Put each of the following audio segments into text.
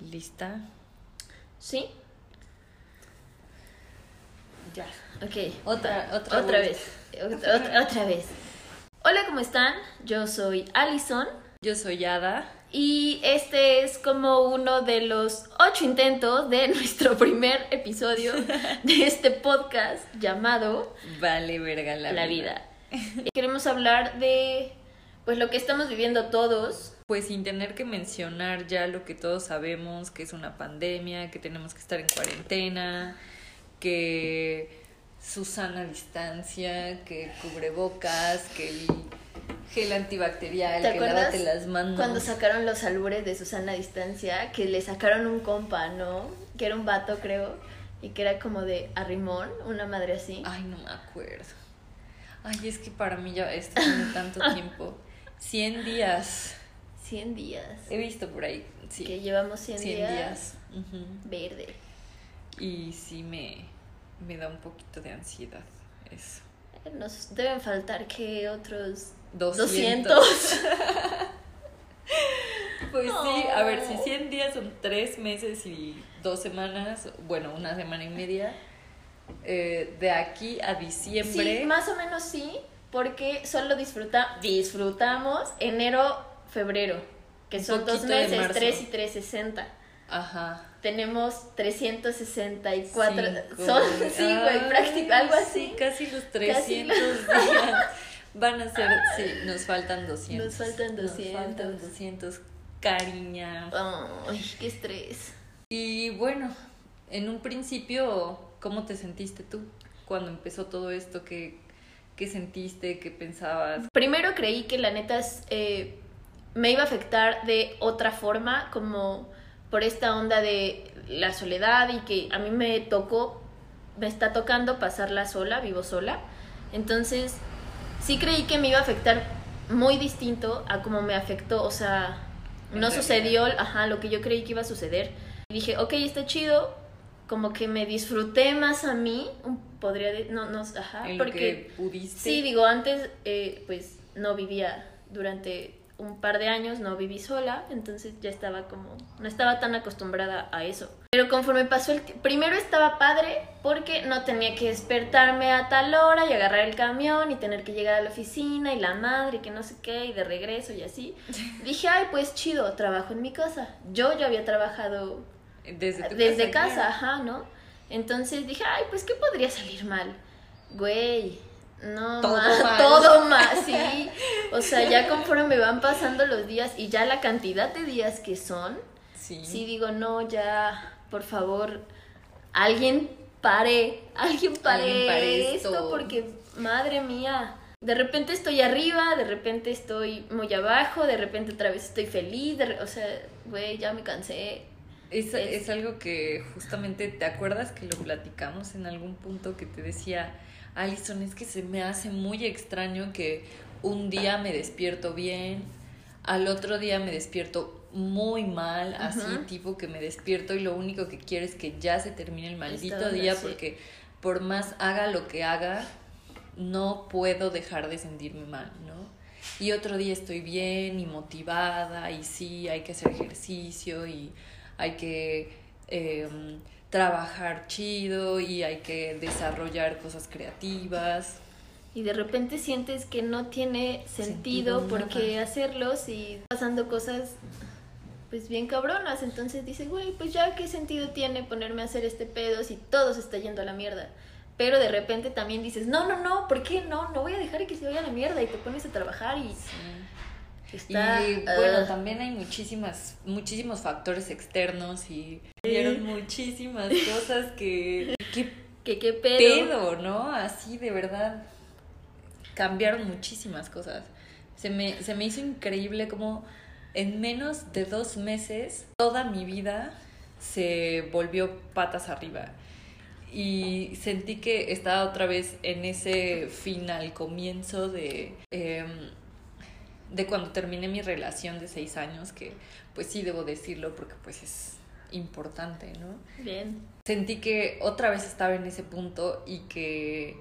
¿Lista? ¿Sí? Ya. Ok. Otra- otra otra vez. Otra, otra- otra vez. Hola, ¿cómo están? Yo soy Allison. Yo soy Ada. Y este es como uno de los ocho intentos de nuestro primer episodio de este podcast llamado Vale, verga la, La vida. Queremos hablar de pues lo que estamos viviendo todos. Pues sin tener que mencionar ya lo que todos sabemos, que es una pandemia, que tenemos que estar en cuarentena, que Susana distancia, que cubrebocas, que el gel antibacterial, ¿Te que lávate las manos. Cuando sacaron los albures de Susana Distancia, que le sacaron un compa, ¿no? Que era un vato, creo, y que era como de arrimón, una madre así. Ay, no me acuerdo. Ay, es que para mí ya esto tiene tanto tiempo. 100 días. 100 días. He visto por ahí. Sí. Que llevamos 100, 100 días, días. Ujú. verde. Y sí me, me da un poquito de ansiedad eso. Nos deben faltar que otros 200. 200. Pues sí, a ver, si No. 100 días son 3 meses y 2 semanas, bueno, una semana y media, eh, de aquí a diciembre. Sí, más o menos sí, porque solo disfruta, disfrutamos enero, febrero, que son dos meses, marzo. 3 y 360. Ajá. Tenemos 364. Cinco. Son, sí, güey, Ay, práctico, algo así. Sí, casi los 300 días. Van a ser, sí, nos faltan 200. Nos faltan Nos faltan 200. 200, cariña. Ay, qué estrés. Y bueno, en un principio, ¿cómo te sentiste tú cuando empezó todo esto? ¿Qué, qué sentiste? ¿Qué pensabas? Primero creí que la neta es, eh, me iba a afectar de otra forma, como por esta onda de la soledad y que a mí me tocó, me está tocando pasarla sola, vivo sola. Entonces, sí creí que me iba a afectar muy distinto a como me afectó, o sea, no sucedió ajá, lo que yo creí que iba a suceder. Y dije, ok, está chido, como que me disfruté más a mí, podría, de- no, no, ajá, en lo porque... que pudiste. Sí, digo, antes eh, pues no vivía durante un par de años, no viví sola, entonces ya estaba como, no estaba tan acostumbrada a eso. Pero conforme pasó el tiempo, primero estaba padre porque no tenía que despertarme a tal hora y agarrar el camión y tener que llegar a la oficina y la madre y que no sé qué y de regreso y así. Dije, ay, pues chido, trabajo en mi casa. Yo ya había trabajado desde tu desde casa, claro. ajá, ¿no? Entonces dije, ay, pues, ¿qué podría salir mal? Güey, no, Todo ma- mal. todo más, sí. O sea, ya conforme van pasando los días y ya la cantidad de días que son, Sí. sí digo, no, ya, por favor, alguien pare, alguien pare, Alguien pare esto, esto. porque, madre mía. De repente estoy arriba, de repente estoy muy abajo, de repente otra vez estoy feliz, de o sea, güey, ya me cansé. Es, Es- es algo que justamente, ¿te acuerdas que lo platicamos en algún punto que te decía, Alison, es que se me hace muy extraño que un día me despierto bien, al otro día me despierto muy mal, así tipo que me despierto y lo único que quiero es que ya se termine el maldito día porque por más haga lo que haga, no puedo dejar de sentirme mal, ¿no? Y otro día estoy bien y motivada y sí, hay que hacer ejercicio y hay que em, trabajar chido y hay que desarrollar cosas creativas. Y de repente sientes que no tiene sentido, Sentido por qué hacerlo si pasando cosas pues bien cabronas. Entonces dices, güey, pues ya qué sentido tiene ponerme a hacer este pedo si todo se está yendo a la mierda. Pero de repente también dices, no, no, no, ¿por qué no? No voy a dejar que se vaya a la mierda y te pones a trabajar y está... y bueno, ah, también hay muchísimas, muchísimos factores externos y vieron muchísimas cosas que... ¿Qué que qué pedo. pedo, no? Así de verdad. Cambiaron muchísimas cosas. Se me, se me hizo increíble como en menos de dos meses toda mi vida se volvió patas arriba. Y sentí que estaba otra vez en ese final, comienzo de, em, de cuando terminé mi relación de seis años, que pues sí debo decirlo porque pues es importante, ¿no? Bien. sentí que otra vez estaba en ese punto y que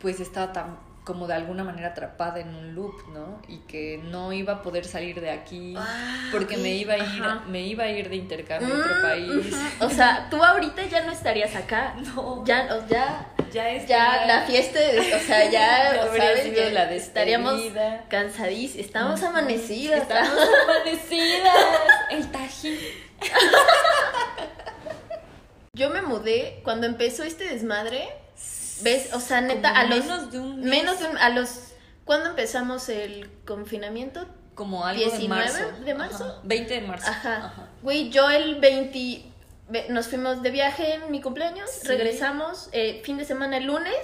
pues estaba tan como de alguna manera atrapada en un loop, ¿no? Y que no iba a poder salir de aquí Ah, porque me iba a ir, Ajá. me iba a ir de intercambio a Mm, otro país. ujú. O sea, tú ahorita ya no estarías acá. No, Ya, o- ya, ya es ya la fiesta, de- o sea, ya, No ¿sabes? sido Ya la estaríamos cansadísimos. Estamos amanecidas. Estamos amanecidas. El tajín. Yo me mudé cuando empezó este desmadre. ¿Ves? O sea, neta, Como a los. menos de un mes. Menos de un. A los. ¿Cuándo empezamos el confinamiento? como algo 19 de marzo. de marzo. Ajá, 20 de marzo. Ajá. Güey, yo el 20. Nos fuimos de viaje en mi cumpleaños, Sí. regresamos, eh, fin de semana el lunes.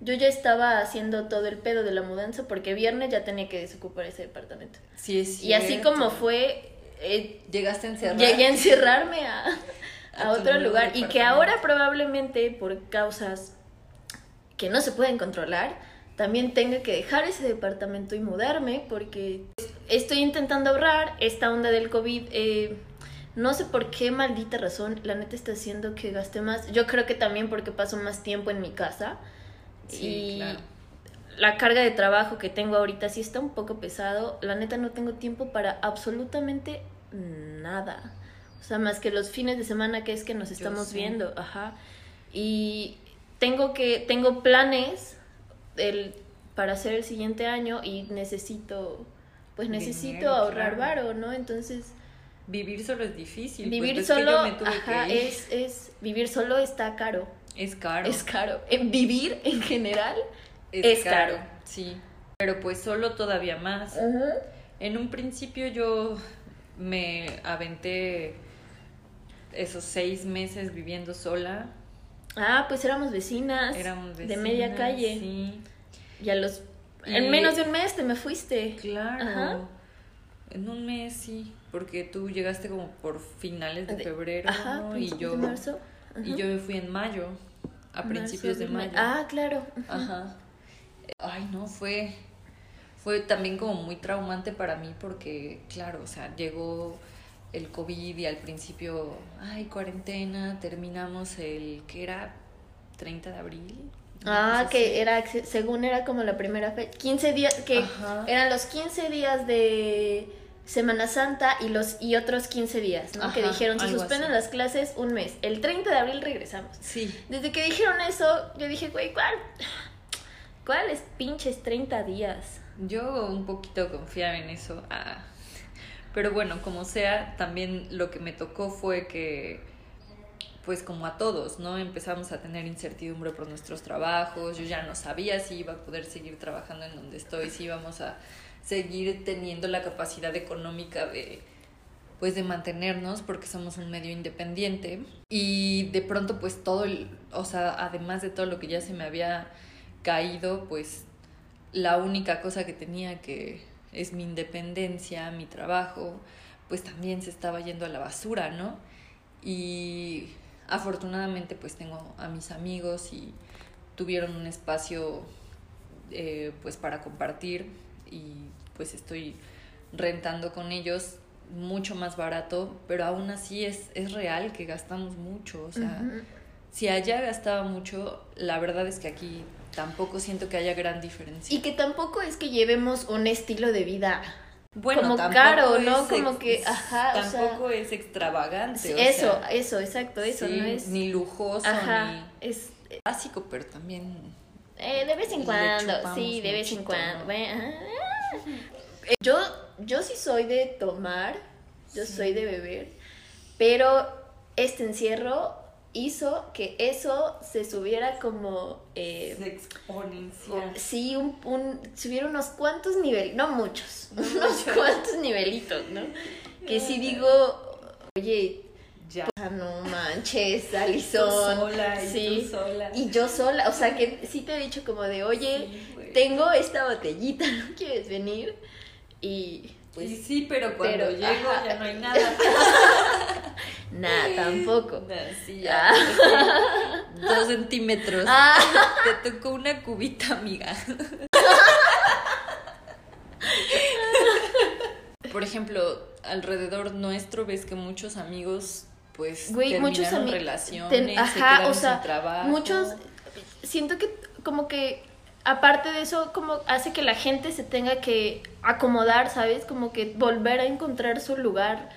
Yo ya estaba haciendo todo el pedo de la mudanza porque viernes ya tenía que desocupar ese departamento. Sí, es Y así como fue, eh, Llegaste a encerrar. llegué a encerrarme a, A a tu otro lugar y que ahora probablemente por causas que no se pueden controlar, también tenga que dejar ese departamento y mudarme porque estoy intentando ahorrar esta onda del COVID. eh, no sé por qué maldita razón, la neta está haciendo que gaste más. Yo creo que también porque paso más tiempo en mi casa. Sí, y claro. la carga de trabajo que tengo ahorita sí está un poco pesado. La neta no tengo tiempo para absolutamente nada. O sea, más que los fines de semana que es que nos estamos viendo. Ajá. Y tengo que, tengo planes el, para hacer el siguiente año y necesito, pues necesito Dinero, ahorrar claro. varo, ¿no? Entonces, Vivir solo es difícil. vivir pues, ves que solo, yo me tuve ajá, que es, es, vivir solo está caro. Es caro. Es caro. En vivir en general Es, es caro. caro. Sí. Pero pues solo todavía más. En un principio yo me aventé esos seis meses viviendo sola. Ah, pues éramos vecinas. Éramos de media vecinas, calle. Sí, Y a los. Y- En menos de un mes te me fuiste. claro. Ajá. En un mes sí, porque tú llegaste como por finales de febrero, Ajá, ¿no? Y yo de marzo. y yo me fui en mayo, a principios de mayo. Ah, claro. Ajá. Ay, no, fue, fue también como muy traumante para mí porque, claro, o sea, llegó el COVID y al principio, ay, cuarentena, terminamos el, ¿qué era? 30 de abril. Ah, que era, según era como la primera fecha. 15 días, que Ajá. eran los 15 días de Semana Santa y los y otros 15 días, ¿no? que dijeron, se suspenden así. las clases un mes. El 30 de abril regresamos. Sí, Desde que dijeron eso, yo dije, güey, ¿cuál? ¿Cuáles pinches 30 días? yo un poquito confiaba en eso. ah. Pero bueno, como sea, también lo que me tocó fue que, pues como a todos, ¿no? Empezamos a tener incertidumbre por nuestros trabajos. Yo ya no sabía si iba a poder seguir trabajando en donde estoy, si íbamos a seguir teniendo la capacidad económica de pues de mantenernos porque somos un medio independiente y de pronto pues todo el, o sea, además de todo lo que ya se me había caído, pues la única cosa que tenía que es mi independencia, mi trabajo, pues también se estaba yendo a la basura, ¿no? Y afortunadamente pues tengo a mis amigos y tuvieron un espacio eh, pues para compartir y pues estoy rentando con ellos mucho más barato, pero aún así es, es real que gastamos mucho, o sea, si allá gastaba mucho, la verdad es que aquí tampoco siento que haya gran diferencia. Y que tampoco es que llevemos un estilo de vida bueno, como tampoco caro, ¿no? Como que, ajá, o sea- tampoco es extravagante. Sí, o eso, sea, eso, exacto, eso, sí, no es... ni lujoso, Ajá, es... ni básico, pero también eh, de vez en cuando, sí, de vez en cuando. Yo, yo sí soy de tomar, yo Sí. soy de beber, pero este encierro hizo que eso se subiera como... eh, se. Sí, un, un, subiera unos cuantos niveles, no muchos, No unos muchos. cuantos nivelitos, ¿no? Que si digo, oye, Ya. ah, no manches, Tú Alison. sola y sí. tú sola. Y yo sola, o sea que sí te he dicho como de, oye, Sí. Tengo esta botellita, ¿no quieres venir? Y pues, Y sí, pero cuando pero, llego ajá. ya no hay nada. nada, tampoco. Sí, ya. sí. Dos centímetros. Ah, Te tocó una cubita, amiga. Por ejemplo, alrededor nuestro ves que muchos amigos pues güey, muchos relaciones, se Ajá, quedaron o sea, sin trabajo. muchos, siento que como que aparte de eso, como hace que la gente se tenga que acomodar, ¿sabes? Como que volver a encontrar su lugar.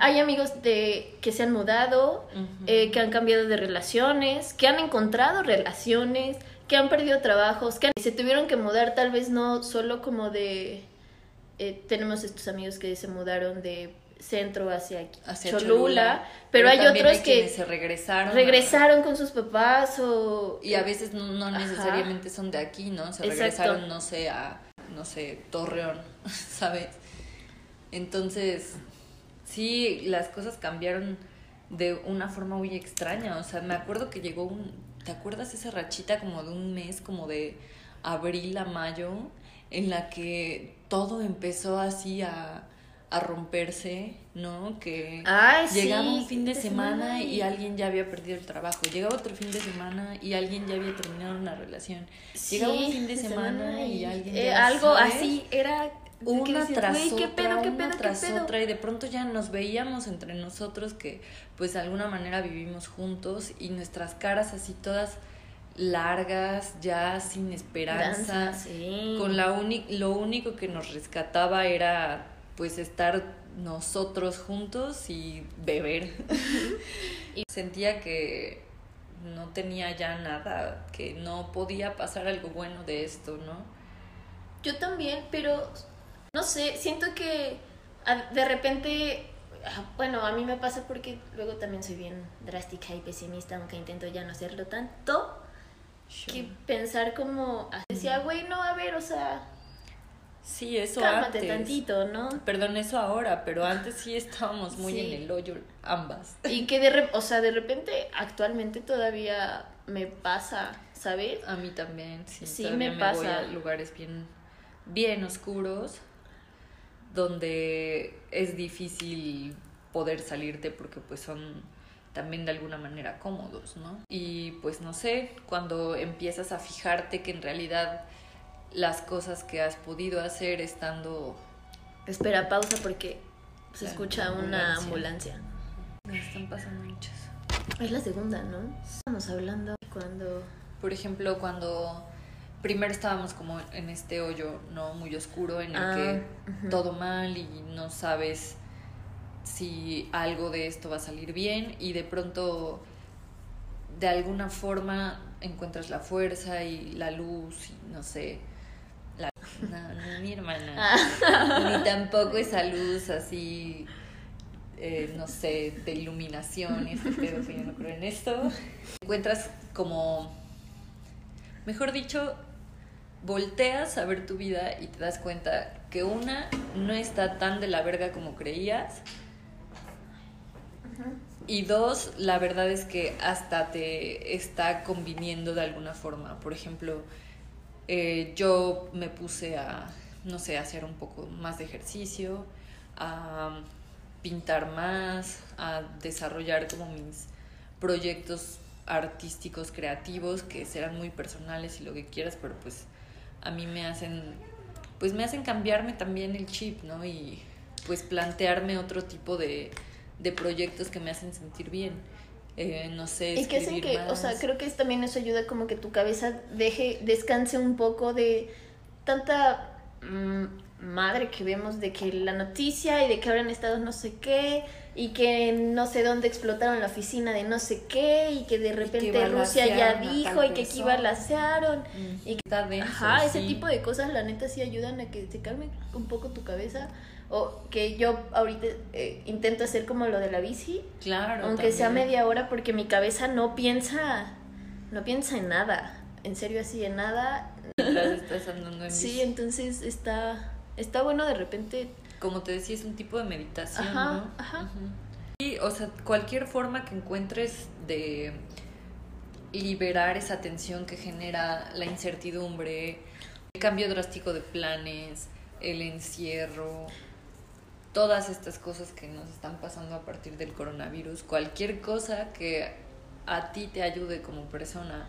Hay amigos de que se han mudado, eh, que han cambiado de relaciones, que han encontrado relaciones, que han perdido trabajos, que se tuvieron que mudar tal vez no solo como de... Eh, tenemos estos amigos que se mudaron de centro hacia, Cholula, pero, hay otros que se regresaron regresaron con sus papás o y a veces no, necesariamente son de aquí no se regresaron no sé a no sé Torreón sabes entonces sí las cosas cambiaron de una forma muy extraña. O sea me acuerdo que llegó un te acuerdas esa rachita como de un mes como de abril a mayo en la que todo empezó así a a romperse, ¿no? Que llegaba un fin de, semana, y alguien ya había perdido el trabajo, llegaba otro fin de semana y alguien ya había terminado una relación, llegaba un fin de semana, y, alguien eh, algo así era una tras otra, una tras otra y de pronto ya nos veíamos entre nosotros que pues de alguna manera vivimos juntos y nuestras caras así todas largas, ya sin esperanza, con la lo único que nos rescataba era pues estar nosotros juntos y beber. y sentía que no tenía ya nada, que no podía pasar algo bueno de esto, ¿no? Yo también, pero no sé, siento que de repente, ah, bueno, a mí me pasa porque luego también soy bien drástica y pesimista, aunque intento ya no hacerlo tanto, que pensar como, decía, güey, no, a ver, o sea, Sí, eso Cálmate tantito, ¿no? Perdón, eso ahora, pero antes sí estábamos muy en el hoyo ambas. Y que de, o sea, de repente actualmente todavía me pasa, ¿sabes? A mí también, sí. Sí, me, pasa. Voy a lugares bien, bien oscuros donde es difícil poder salirte porque pues son también de alguna manera cómodos, ¿no? Y pues no sé, cuando empiezas a fijarte que en realidad las cosas que has podido hacer estando... Espera, pausa porque se escucha una ambulancia. Me están pasando muchas. Es la segunda, ¿no? Estamos hablando cuando... Por ejemplo, cuando primero estábamos como en este hoyo, ¿no? Muy oscuro en el ah, que todo mal y no sabes si algo de esto va a salir bien y de pronto de alguna forma encuentras la fuerza y la luz y no sé, no, no mi hermana. Ah. Ni tampoco esa luz así, eh, no sé, de iluminación y este pedo yo no creo en esto. Encuentras como, mejor dicho, volteas a ver tu vida y te das cuenta que una no está tan de la verga como creías. Y dos, la verdad es que hasta te está conviniendo de alguna forma. Por ejemplo, eh, yo me puse a, no sé, a hacer un poco más de ejercicio, a pintar más, a desarrollar como mis proyectos artísticos, creativos, que serán muy personales y lo que quieras, pero pues a mí me hacen, pues me hacen cambiarme también el chip, ¿no? Y pues plantearme otro tipo de, de proyectos que me hacen sentir bien. Eh, no sé. Y que hacen que, o sea, creo que también eso ayuda como que tu cabeza deje, descanse un poco de tanta mm, madre que vemos de que la noticia y de que ahora han estado no sé qué y que no sé dónde explotaron la oficina de no sé qué y que de repente Rusia ya dijo y que aquí balacearon mm. y que, ajá, ese tipo de cosas la neta sí ayudan a que se calme un poco tu cabeza o que yo ahorita eh, intento hacer como lo de la bici. Claro. Aunque sea media hora porque mi cabeza no piensa, no piensa en nada. En serio así, en nada. Estás andando en sí, entonces está, está bueno de repente. Como te decía, es un tipo de meditación, ajá, ¿no? Ajá. Y, o sea, cualquier forma que encuentres de liberar esa tensión que genera la incertidumbre, el cambio drástico de planes, el encierro, todas estas cosas que nos están pasando a partir del coronavirus, cualquier cosa que a ti te ayude como persona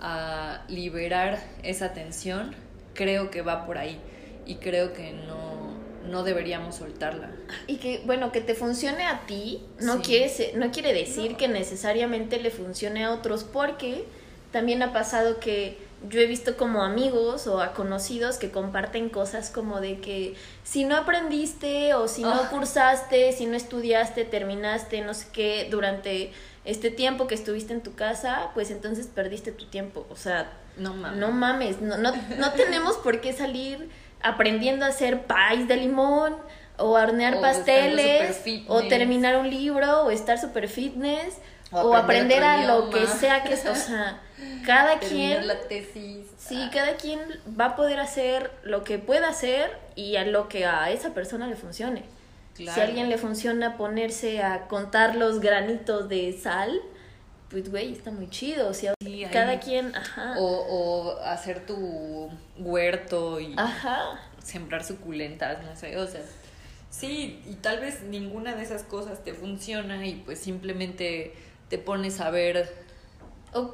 a liberar esa tensión, creo que va por ahí y creo que no, no deberíamos soltarla. Y que, bueno, que te funcione a ti no, quiere, no quiere decir que necesariamente le funcione a otros, porque también ha pasado que yo he visto como amigos o a conocidos que comparten cosas como de que si no aprendiste o si no Ah. cursaste, si no estudiaste, terminaste, no sé qué, durante este tiempo que estuviste en tu casa, pues entonces perdiste tu tiempo. O sea, No mames. no mames, no, no, no tenemos por qué salir aprendiendo a hacer pies de limón o a hornear O pasteles o terminar un libro o estar super fitness O o, aprender aprender a lo que sea que es, o sea, cada Terminar quien la tesis. Sí, Ah, cada quien va a poder hacer lo que pueda hacer y a lo que a esa persona le funcione. Si a alguien le funciona ponerse a contar los granitos de sal, pues güey, está muy chido. O sea, Sí, cada quien, ajá. O, o hacer tu huerto y Ajá. sembrar suculentas, no sé, o sea, sí, y tal vez ninguna de esas cosas te funciona y pues simplemente te pones a ver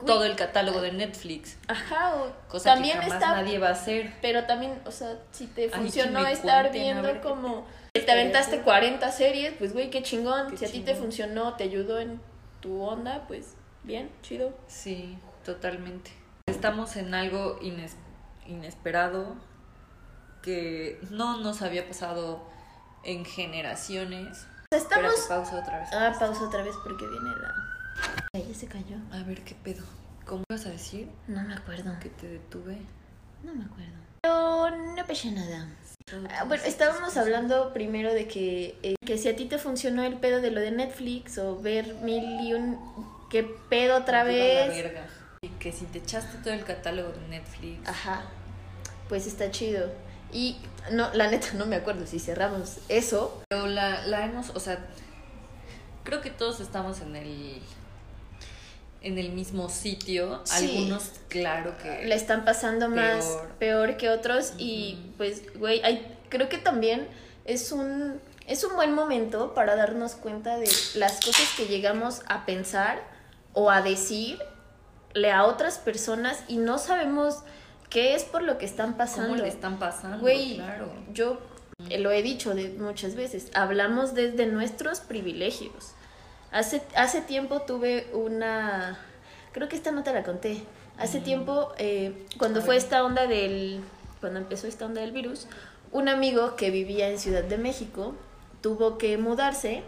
todo el catálogo de Netflix, Ajá, o cosa también que jamás está nadie va a hacer. Pero también, o sea, si te funcionó estar cuenten, viendo ver como te- te aventaste 40 series, pues güey, qué chingón. Qué si a ti te funcionó, te ayudó en tu onda, pues bien, chido. Sí, totalmente. Estamos en algo ines- inesperado que no nos había pasado en generaciones. Estamos Espérate, pausa otra vez. Ah, pausa otra vez porque viene la. Ya se cayó. A ver qué pedo. ¿Cómo ibas a decir No me acuerdo. que te detuve? No me acuerdo. Pero no pasa nada. Ah, bueno, estábamos hablando primero de que, eh, que si a ti te funcionó el pedo de lo de Netflix o ver mil y un. ¿Qué pedo otra vez? Y que si te echaste todo el catálogo de Netflix. Ajá. Pues está chido. Y no, la neta no me acuerdo si cerramos eso. Pero la, la hemos, o sea, creo que todos estamos en el en el mismo sitio. Sí. Algunos, claro que. Le están pasando más Peor. que otros y pues, güey, hay, creo que también es un, es un buen momento para darnos cuenta de las cosas que llegamos a pensar o a decirle a otras personas y no sabemos qué es por lo que están pasando. ¿Cómo le están pasando? Güey, claro. yo lo he dicho de muchas veces, hablamos desde nuestros privilegios. Hace, hace tiempo tuve una, creo que esta no te la conté, hace tiempo, eh, cuando A fue ver. esta onda del, cuando empezó esta onda del virus, un amigo que vivía en Ciudad de México tuvo que mudarse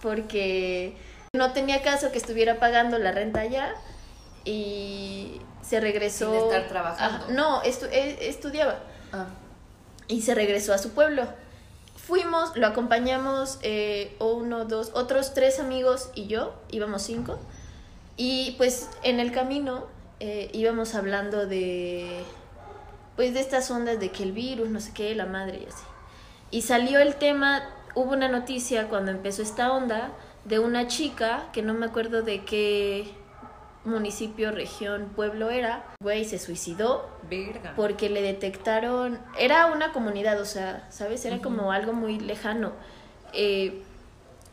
porque no tenía caso que estuviera pagando la renta allá y se regresó. Sin estar trabajando. No, estu- eh, estudiaba Ah, y se regresó a su pueblo. Fuimos, lo acompañamos eh, uno, dos, otros tres amigos y yo, íbamos cinco. Y pues en el camino eh, íbamos hablando de, pues de estas ondas de que el virus, no sé qué, la madre y así. Y salió el tema, hubo una noticia cuando empezó esta onda de una chica, que no me acuerdo de qué municipio, región, pueblo era, güey, se suicidó verga. porque le detectaron, era una comunidad, o sea, ¿sabes? Era como algo muy lejano. Eh,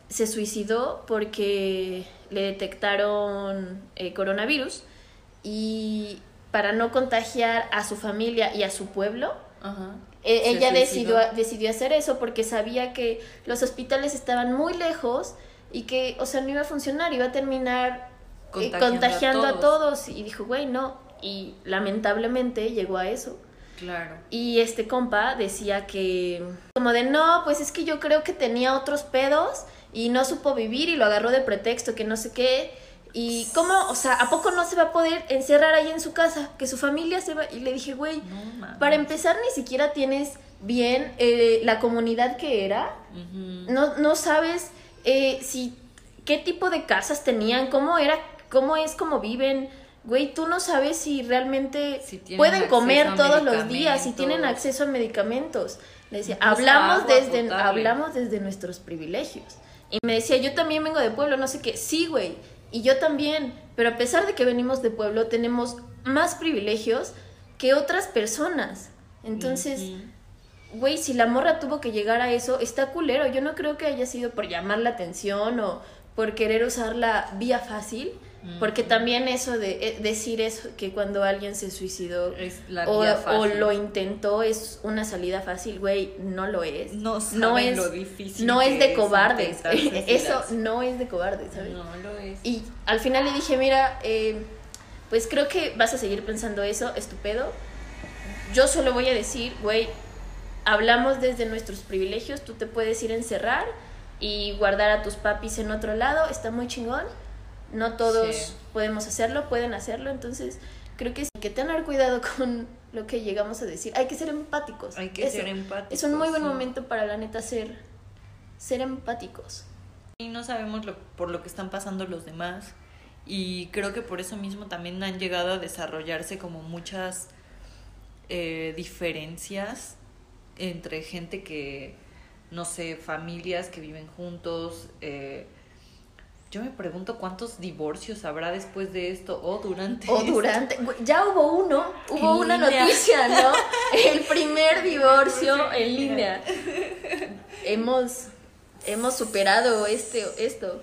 se suicidó porque le detectaron eh, coronavirus y para no contagiar a su familia y a su pueblo, eh, Se ella decidió, decidió hacer eso porque sabía que los hospitales estaban muy lejos y que, o sea, no iba a funcionar, iba a terminar Contagiando a contagiando a todos. Y dijo, güey, no. Y lamentablemente llegó a eso. Claro. Y este compa decía que, como de, no, pues es que yo creo que tenía otros pedos y no supo vivir y lo agarró de pretexto, que no sé qué. Y cómo, o sea, ¿a poco no se va a poder encerrar ahí en su casa? Que su familia se va. Y le dije, güey, No para empezar ni siquiera tienes bien eh, la comunidad que era. No, no sabes eh, si qué tipo de casas tenían, cómo era, cómo es, cómo viven. Güey, tú no sabes si realmente Si pueden comer todos los días, si tienen acceso a medicamentos. Le decía, Incluso hablamos agua desde, potable. hablamos desde nuestros privilegios. Y me decía, yo también vengo de pueblo, no sé qué. Sí, güey, y yo también. Pero a pesar de que venimos de pueblo, tenemos más privilegios que otras personas. Entonces, güey, si la morra tuvo que llegar a eso, está culero. Yo no creo que haya sido por llamar la atención o por querer usar la vía fácil. Porque también eso de eh, decir eso, que cuando alguien se suicidó Es la o, lo intentó es una salida fácil, güey, no lo es. No saben es, lo difícil No es de es cobardes. Eso no es de cobardes, ¿sabes? No lo es. Y al final le dije, mira, eh, pues creo que vas a seguir pensando eso, estupendo. Yo solo voy a decir, güey, hablamos desde nuestros privilegios, tú te puedes ir a encerrar y guardar a tus papis en otro lado, está muy chingón. No todos Sí. podemos hacerlo, pueden hacerlo, entonces creo que, hay que tener cuidado con lo que llegamos a decir. Hay que ser empáticos. Hay que Eso. ser empáticos. Es un muy buen momento para la neta ser, ser empáticos. Y no sabemos lo, por lo que están pasando los demás. Y creo que por eso mismo también han llegado a desarrollarse como muchas eh, diferencias entre gente que, no sé, familias que viven juntos. eh, yo me pregunto cuántos divorcios habrá después de esto o durante. O durante. Ya hubo uno, hubo En una línea. noticia, ¿no? El primer divorcio en línea. Hemos, hemos superado este, esto.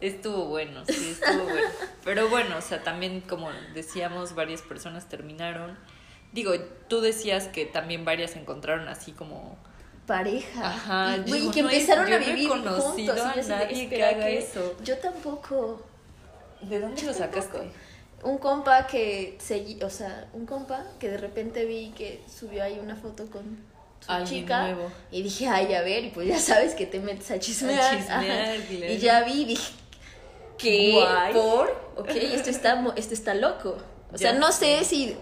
Estuvo bueno, sí, estuvo bueno. Pero bueno, o sea, también como decíamos, varias personas terminaron. Digo, tú decías que también varias encontraron así como... Pareja. Ajá, Y, que no empezaron yo a no he vivir conocido juntos. a y yo nadie que "Espera, haga eso". Yo tampoco. ¿De dónde lo sacaste? Un compa que seguí, o sea, un compa que de repente vi que subió ahí una foto con su Alguien chica nuevo. y dije, ay, a ver, y pues ya sabes que te metes a chismear. A chismear, claro. Y ya vi y dije, ¿qué? Guay. ¿Por? Ok, esto está, esto está loco. O sea, no sé. sé si,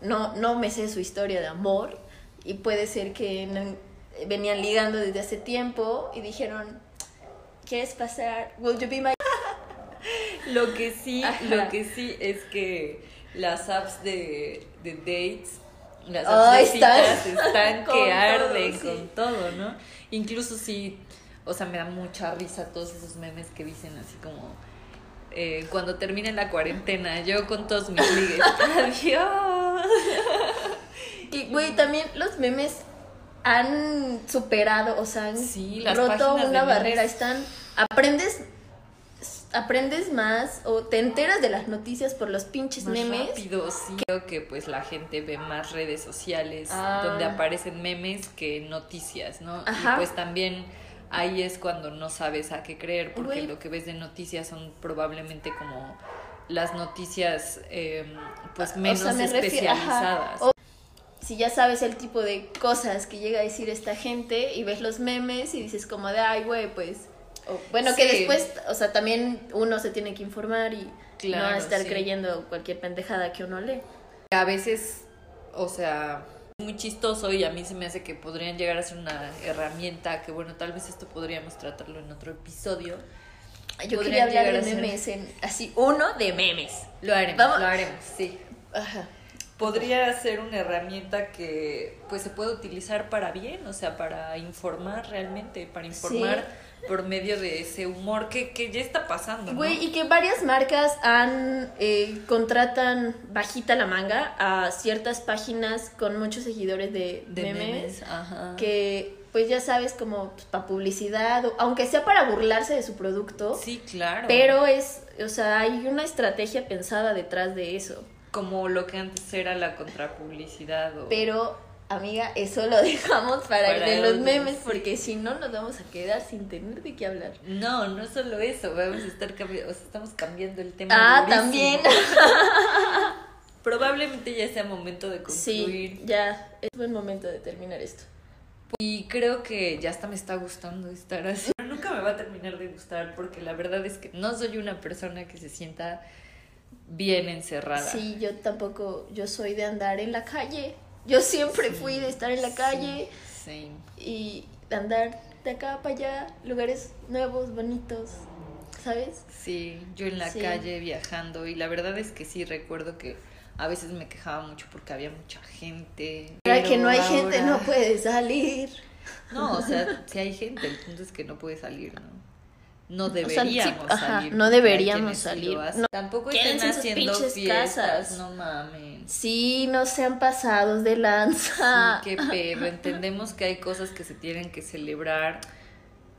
no, no me sé su historia de amor y puede ser que no- venían ligando desde hace tiempo y dijeron, ¿quieres pasar? Will you be my... Lo que sí, Ajá. lo que sí es que las apps de, de dates, las Ah, apps de citas están que todo, arden sí. con todo, ¿no? Incluso sí, o sea, me da mucha risa todos esos memes que dicen así como eh, cuando termine la cuarentena, yo con todos mis ligues, adiós. Que, güey, también los memes han superado, o sea, han Sí, las roto una memes. barrera. Están, aprendes, aprendes más o te enteras de las noticias por los pinches Más memes. rápido, sí. Creo que pues la gente ve más redes sociales Ah. donde aparecen memes que noticias, ¿no? Ajá. Y pues también ahí es cuando no sabes a qué creer, porque lo que ves de noticias son probablemente como las noticias eh, pues O menos sea, me refiero- especializadas. Si ya sabes el tipo de cosas que llega a decir esta gente y ves los memes y dices como de, ay, güey, pues... o- bueno, que Sí. después, o sea, también uno se tiene que informar y no Claro, estar sí. creyendo cualquier pendejada que uno lee. A veces, o sea, muy chistoso y a mí se me hace que podrían llegar a ser una herramienta que bueno, tal vez esto podríamos tratarlo en otro episodio. Yo Podrían quería hablar de a ser- memes, en, así, uno de memes. Lo haremos, Vamos- lo haremos, sí. Ajá. Podría ser una herramienta que pues se puede utilizar para bien, o sea, para informar realmente, para informar por medio de ese humor que, que ya está pasando. ¿no? Güey, y que varias marcas han eh, contratan bajita la manga a ciertas páginas con muchos seguidores de, de memes, memes, ajá. que pues ya sabes como para publicidad, o- aunque sea para burlarse de su producto, Sí, claro. pero es, o sea, hay una estrategia pensada detrás de eso. Como lo que antes era la contrapublicidad o Pero, amiga, eso lo dejamos para, el Para de los memes, sí. porque si no nos vamos a quedar sin tener de qué hablar. No, no solo eso, vamos a estar cambiando, o sea, estamos cambiando el tema. Ah, durísimo. también. Probablemente ya sea momento de Sí, concluir. ya, es buen momento de terminar esto. Y creo que ya hasta me está gustando estar así. Pero nunca me va a terminar de gustar porque la verdad es que no soy una persona que se sienta bien encerrada. Sí, yo tampoco, yo soy de andar en la calle. Yo siempre Sí, fui de estar en la calle Sí. y de andar de acá para allá, lugares nuevos, bonitos, ¿sabes? Sí, yo en la calle viajando y la verdad es que sí recuerdo que a veces me quejaba mucho porque había mucha gente. Ahora que no hay gente, no puede salir. No, o sea, si hay gente, el punto es que no puede salir, ¿no? No sea, sí, deberíamos ajá, salir. no deberíamos salir. No. Tampoco estén haciendo fiestas, casas. no mamen. Sí, no sean pasados de lanza. Sí, qué pedo. Entendemos que hay cosas que se tienen que celebrar,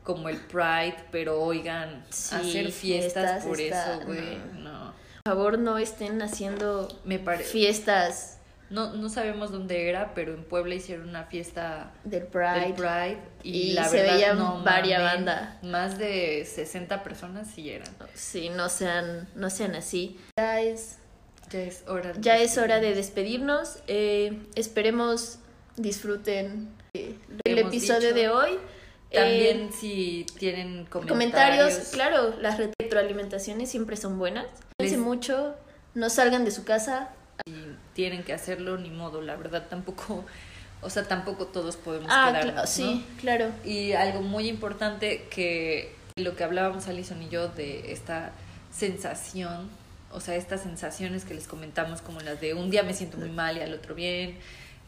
como el Pride, pero oigan, Sí, hacer fiestas, fiestas por está- eso, güey, no. no. Por favor, no estén haciendo Me fiestas No, no sabemos dónde era, pero en Puebla hicieron una fiesta del Pride. del Pride y, Y la se verdad veía no varia mamen, banda. Más de 60 personas sí eran. Sí, no sean, no sean así. Guys, Ya es hora. de ya es hora de despedirnos. Eh, esperemos disfruten eh, el episodio dicho. de hoy. Eh, También si tienen comentarios. comentarios, claro, las retroalimentaciones siempre son buenas. Les- mucho, no salgan de su casa. Tienen que hacerlo, ni modo, la verdad tampoco, o sea, tampoco todos podemos Ah, quedarnos, cla- ¿no? sí, claro. Y algo muy importante que lo que hablábamos Alison y yo de esta sensación, o sea, estas sensaciones que les comentamos como las de un día me siento muy mal y al otro bien,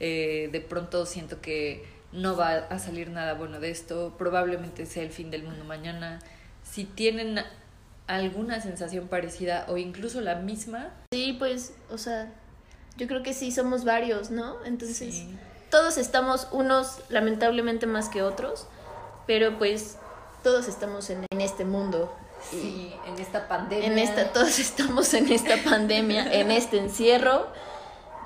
eh, de pronto siento que no va a salir nada bueno de esto, probablemente sea el fin del mundo mañana. Si tienen alguna sensación parecida o incluso la misma, Sí, pues, o sea, yo creo que sí somos varios, ¿no? Entonces, sí, todos estamos, unos lamentablemente más que otros, pero pues todos estamos en, en este mundo. sí, en esta pandemia. En esta, todos estamos en esta pandemia, en este encierro.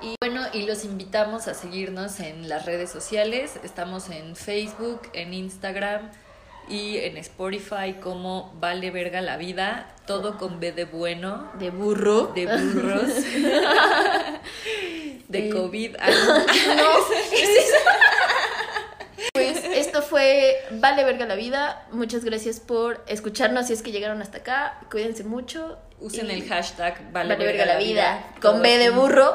Y bueno, y los invitamos a seguirnos en las redes sociales. Estamos en Facebook, en Instagram y en Spotify como Vale Verga la Vida, todo con B de bueno, De burro. de burros, de Eh, COVID. Ah, No, Pues esto fue Vale Verga la Vida. Muchas gracias por escucharnos si es que llegaron hasta acá. Cuídense mucho. Usen el hashtag Vale, Vale, Verga la Vida. todo Con B de burro.